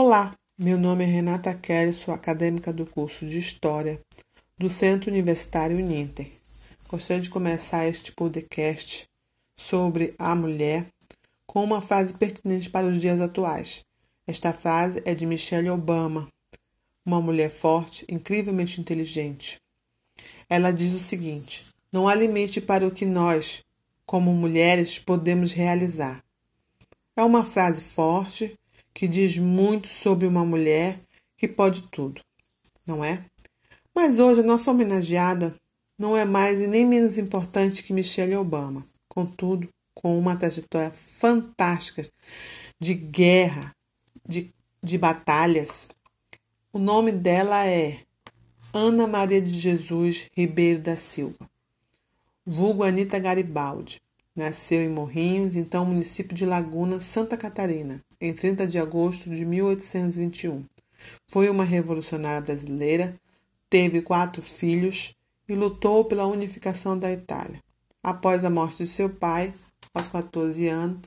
Olá, meu nome é Renata Kelly, sou acadêmica do curso de História do Centro Universitário Uninter. Gostaria de começar este podcast sobre a mulher com uma frase pertinente para os dias atuais. Esta frase é de Michelle Obama, uma mulher forte, incrivelmente inteligente. Ela diz o seguinte: Não há limite para o que nós, como mulheres, podemos realizar. É uma frase forte que diz muito sobre uma mulher que pode tudo, não é? Mas hoje a nossa homenageada não é mais e nem menos importante que Michelle Obama. Contudo, com uma trajetória fantástica de guerra, de, de batalhas. O nome dela é Ana Maria de Jesus Ribeiro da Silva, vulgo Anita Garibaldi. Nasceu em Morrinhos, então município de Laguna, Santa Catarina, em 30 de agosto de 1821. Foi uma revolucionária brasileira, teve quatro filhos e lutou pela unificação da Itália. Após a morte de seu pai, aos 14 anos,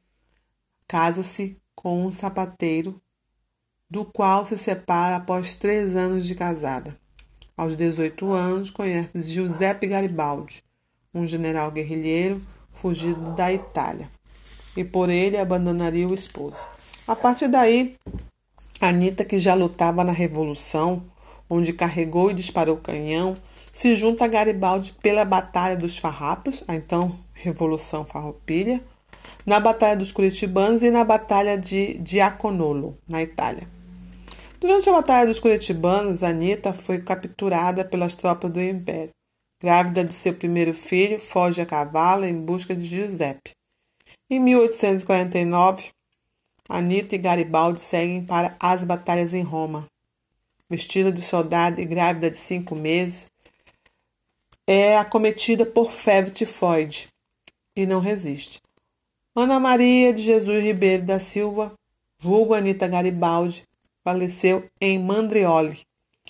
casa-se com um sapateiro, do qual se separa após três anos de casada. Aos 18 anos, conhece Giuseppe Garibaldi, um general guerrilheiro fugido da Itália, e por ele abandonaria o esposo. A partir daí, Anita, que já lutava na Revolução, onde carregou e disparou canhão, se junta a Garibaldi pela Batalha dos Farrapos, a então Revolução Farroupilha, na Batalha dos Curitibanos e na Batalha de Diaconolo, na Itália. Durante a Batalha dos Curitibanos, Anita foi capturada pelas tropas do Império. Grávida de seu primeiro filho, foge a cavalo em busca de Giuseppe. Em 1849, Anita e Garibaldi seguem para as batalhas em Roma. Vestida de soldado e grávida de cinco meses, é acometida por febre tifoide e não resiste. Ana Maria de Jesus Ribeiro da Silva, vulgo Anita Garibaldi, faleceu em Mandrioli,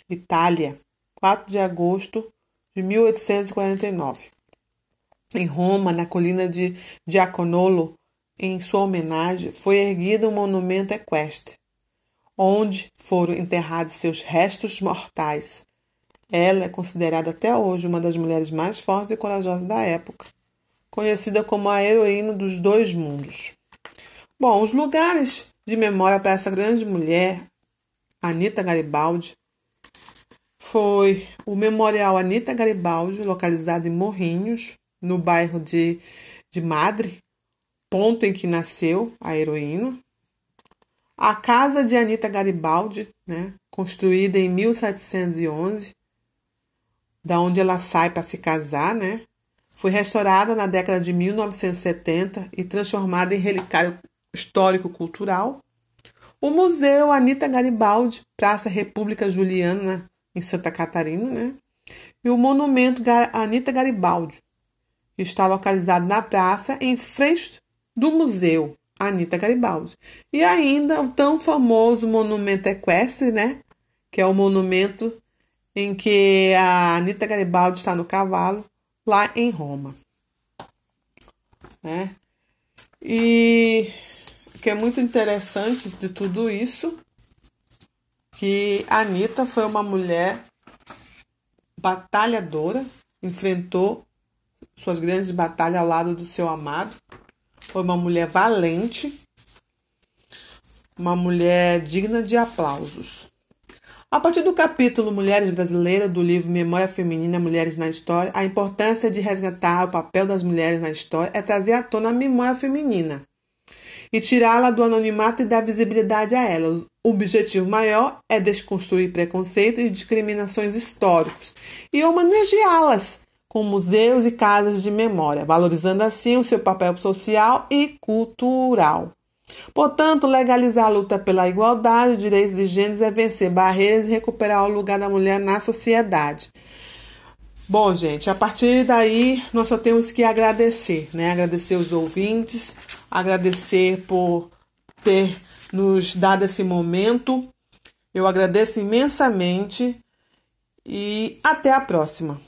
Itália, 4 de agosto de 1849. Em Roma, na colina de Diaconolo, em sua homenagem, foi erguido um monumento equestre, onde foram enterrados seus restos mortais. Ela é considerada até hoje uma das mulheres mais fortes e corajosas da época, conhecida como a heroína dos dois mundos. Bom, os lugares de memória para essa grande mulher, Anita Garibaldi, foi o Memorial Anita Garibaldi, localizado em Morrinhos, no bairro de, de Madre, ponto em que nasceu a heroína. A casa de Anita Garibaldi, né, construída em 1711, da onde ela sai para se casar, né, foi restaurada na década de 1970 e transformada em relicário histórico-cultural. O Museu Anita Garibaldi, Praça República Juliana, em Santa Catarina, né? E o monumento Anita Garibaldi, que está localizado na praça em frente do museu Anita Garibaldi. E ainda o tão famoso monumento equestre, né? Que é o monumento em que a Anita Garibaldi está no cavalo, lá em Roma. Né? E o que é muito interessante de tudo isso que a Anitta foi uma mulher batalhadora, enfrentou suas grandes batalhas ao lado do seu amado. Foi uma mulher valente, uma mulher digna de aplausos. A partir do capítulo Mulheres Brasileiras do livro Memória Feminina Mulheres na História, a importância de resgatar o papel das mulheres na história é trazer à tona a memória feminina e tirá-la do anonimato e dar visibilidade a ela. O objetivo maior é desconstruir preconceitos e discriminações históricos e homenageá-las com museus e casas de memória, valorizando assim o seu papel social e cultural. Portanto, legalizar a luta pela igualdade, direitos de gêneros é vencer barreiras e recuperar o lugar da mulher na sociedade. Bom, gente, a partir daí nós só temos que agradecer, né? Agradecer os ouvintes, agradecer por ter nos dado esse momento. Eu agradeço imensamente e até a próxima.